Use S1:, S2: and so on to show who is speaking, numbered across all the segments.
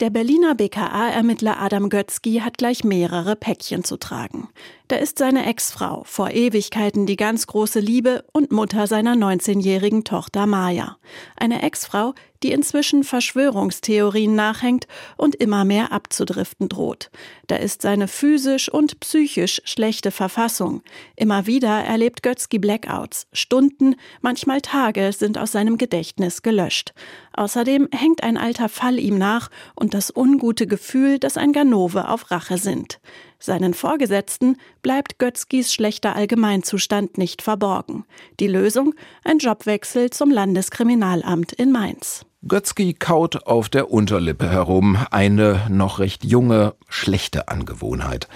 S1: Der Berliner BKA-Ermittler Adam Götzky hat gleich mehrere Päckchen zu tragen. Da ist seine Ex-Frau, vor Ewigkeiten die ganz große Liebe und Mutter seiner 19-jährigen Tochter Maya. Eine Ex-Frau, die inzwischen Verschwörungstheorien nachhängt und immer mehr abzudriften droht. Da ist seine physisch und psychisch schlechte Verfassung. Immer wieder erlebt Götzky Blackouts. Stunden, manchmal Tage sind aus seinem Gedächtnis gelöscht. Außerdem hängt ein alter Fall ihm nach und das ungute Gefühl, dass ein Ganove auf Rache sind. Seinen Vorgesetzten bleibt Götzkis schlechter Allgemeinzustand nicht verborgen. Die Lösung? Ein Jobwechsel zum Landeskriminalamt in Mainz.
S2: Götzky kaut auf der Unterlippe herum. Eine noch recht junge, schlechte Angewohnheit.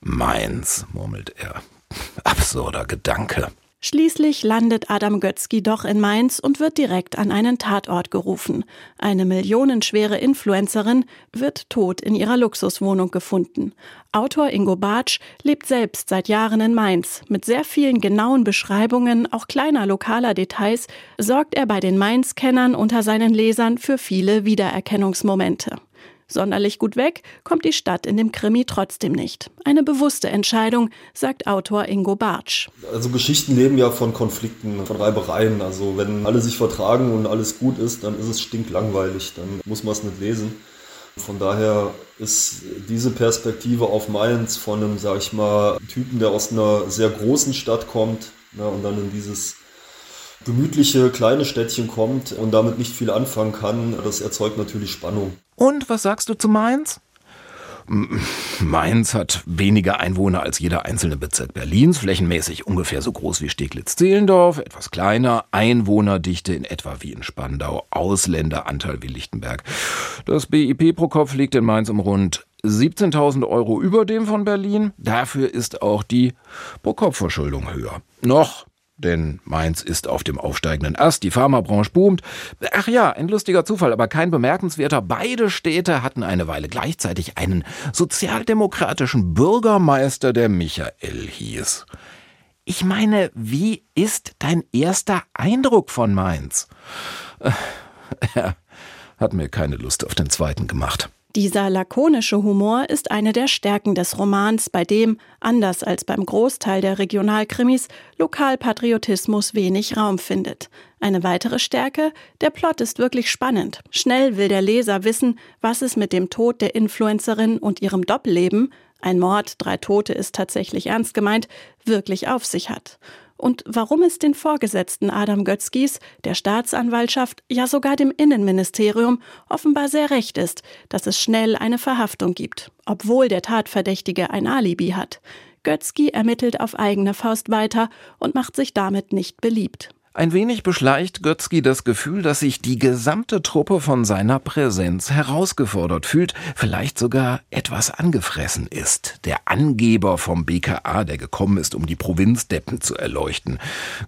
S2: Mainz, murmelt er. Absurder Gedanke.
S1: Schließlich landet Adam Götzky doch in Mainz und wird direkt an einen Tatort gerufen. Eine millionenschwere Influencerin wird tot in ihrer Luxuswohnung gefunden. Autor Ingo Bartsch lebt selbst seit Jahren in Mainz. Mit sehr vielen genauen Beschreibungen, auch kleiner lokaler Details, sorgt er bei den Mainz-Kennern unter seinen Lesern für viele Wiedererkennungsmomente. Sonderlich gut weg kommt die Stadt in dem Krimi trotzdem nicht. Eine bewusste Entscheidung, sagt Autor Ingo Bartsch.
S3: Also Geschichten leben ja von Konflikten, von Reibereien. Also wenn alle sich vertragen und alles gut ist, dann ist es stinklangweilig, dann muss man es nicht lesen. Von daher ist diese Perspektive auf Mainz von einem, sag ich mal, Typen, der aus einer sehr großen Stadt kommt ja, und dann in dieses gemütliche kleine Städtchen kommt und damit nicht viel anfangen kann, das erzeugt natürlich Spannung.
S2: Und was sagst du zu Mainz? Mainz hat weniger Einwohner als jeder einzelne Bezirk Berlins, flächenmäßig ungefähr so groß wie Steglitz-Zehlendorf, etwas kleiner, Einwohnerdichte in etwa wie in Spandau, Ausländeranteil wie Lichtenberg. Das BIP pro Kopf liegt in Mainz um rund 17.000 Euro über dem von Berlin. Dafür ist auch die Pro-Kopf-Verschuldung höher. Noch denn Mainz ist auf dem aufsteigenden Ast, die Pharmabranche boomt. Ach ja, ein lustiger Zufall, aber kein bemerkenswerter. Beide Städte hatten eine Weile gleichzeitig einen sozialdemokratischen Bürgermeister, der Michael hieß. Ich meine, wie ist dein erster Eindruck von Mainz? Er hat mir keine Lust auf den zweiten gemacht.
S1: Dieser lakonische Humor ist eine der Stärken des Romans, bei dem, anders als beim Großteil der Regionalkrimis, Lokalpatriotismus wenig Raum findet. Eine weitere Stärke, der Plot ist wirklich spannend. Schnell will der Leser wissen, was es mit dem Tod der Influencerin und ihrem Doppelleben, ein Mord, drei Tote ist tatsächlich ernst gemeint, wirklich auf sich hat und warum es den Vorgesetzten Adam Götzkis, der Staatsanwaltschaft, ja sogar dem Innenministerium offenbar sehr recht ist, dass es schnell eine Verhaftung gibt, obwohl der Tatverdächtige ein Alibi hat. Götzky ermittelt auf eigene Faust weiter und macht sich damit nicht beliebt.
S2: Ein wenig beschleicht Götzky das Gefühl, dass sich die gesamte Truppe von seiner Präsenz herausgefordert fühlt, vielleicht sogar etwas angefressen ist. Der Angeber vom BKA, der gekommen ist, um die Provinzdeppen zu erleuchten.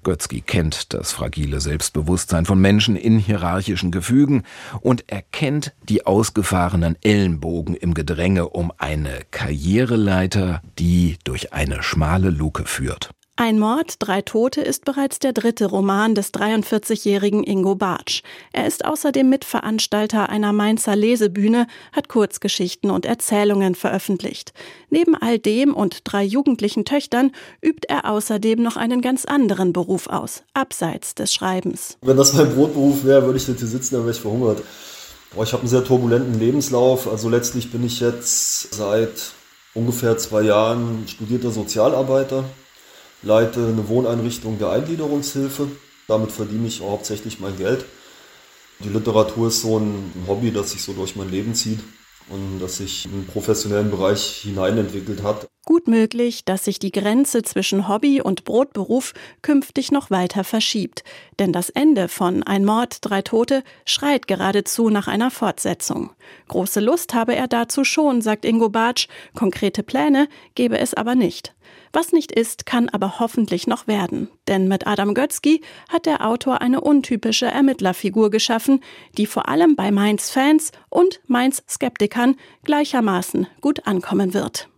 S2: Götzky kennt das fragile Selbstbewusstsein von Menschen in hierarchischen Gefügen und erkennt die ausgefahrenen Ellenbogen im Gedränge um eine Karriereleiter, die durch eine schmale Luke führt.
S1: Ein Mord, drei Tote ist bereits der dritte Roman des 43-jährigen Ingo Bartsch. Er ist außerdem Mitveranstalter einer Mainzer Lesebühne, hat Kurzgeschichten und Erzählungen veröffentlicht. Neben all dem und drei jugendlichen Töchtern übt er außerdem noch einen ganz anderen Beruf aus, abseits des Schreibens.
S3: Wenn das mein Brotberuf wäre, würde ich nicht hier sitzen, dann wäre ich verhungert. ich habe einen sehr turbulenten Lebenslauf. Also letztlich bin ich jetzt seit ungefähr zwei Jahren studierter Sozialarbeiter leite eine Wohneinrichtung der Eingliederungshilfe. Damit verdiene ich hauptsächlich mein Geld. Die Literatur ist so ein Hobby, das sich so durch mein Leben zieht und das sich im professionellen Bereich hineinentwickelt hat.
S1: Gut möglich, dass sich die Grenze zwischen Hobby und Brotberuf künftig noch weiter verschiebt. Denn das Ende von Ein Mord, drei Tote schreit geradezu nach einer Fortsetzung. Große Lust habe er dazu schon, sagt Ingo Bartsch. Konkrete Pläne gebe es aber nicht. Was nicht ist, kann aber hoffentlich noch werden. Denn mit Adam Götzky hat der Autor eine untypische Ermittlerfigur geschaffen, die vor allem bei Mainz-Fans und Mainz-Skeptikern gleichermaßen gut ankommen wird.